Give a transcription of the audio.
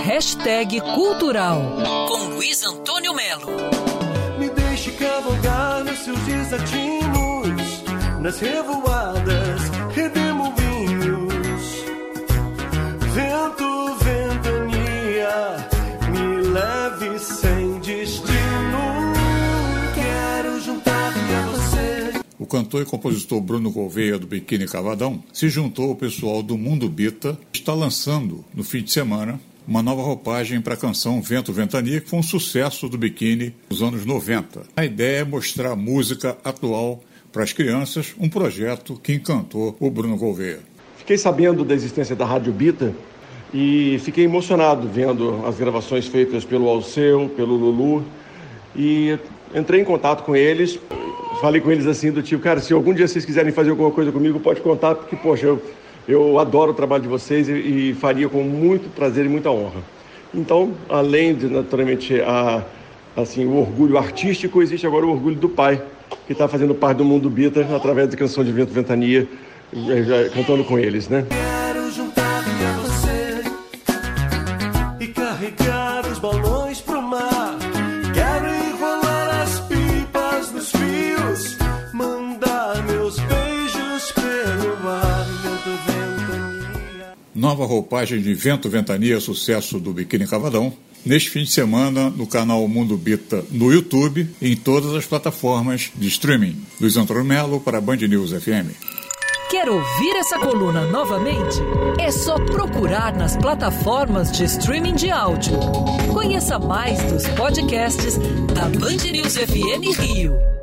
Hashtag Cultural com Luiz Antônio Melo. Me deixe cavalgar nos seus desatinos, nas revoadas, redemoinhos. Vento, ventania, me leve sem destino. Quero juntar-me a você. O cantor e compositor Bruno Gouveia, do Biquíni Cavadão, se juntou ao pessoal do Mundo Bita, está lançando, no fim de semana, uma nova roupagem para a canção Vento Ventania, que foi um sucesso do biquíni nos anos 90. A ideia é mostrar música atual para as crianças, um projeto que encantou o Bruno Gouveia. Fiquei sabendo da existência da Rádio Bita e fiquei emocionado vendo as gravações feitas pelo Alceu, pelo Lulu e entrei em contato com eles. Falei com eles assim do tipo, cara, se algum dia vocês quiserem fazer alguma coisa comigo, pode contar, porque, poxa, eu eu adoro o trabalho de vocês e, e faria com muito prazer e muita honra. Então, além de, naturalmente, a, assim, o orgulho artístico, existe agora o orgulho do pai, que está fazendo parte do mundo Bita através da canção de Vento Ventania, cantando com eles, né? Quero juntar-me a você e carregar os balões Nova roupagem de Vento Ventania, sucesso do Biquíni Cavadão, neste fim de semana no canal Mundo Bita no YouTube e em todas as plataformas de streaming. Luiz Antônio Melo para a Band News FM. Quer ouvir essa coluna novamente? É só procurar nas plataformas de streaming de áudio. Conheça mais dos podcasts da Band News FM Rio.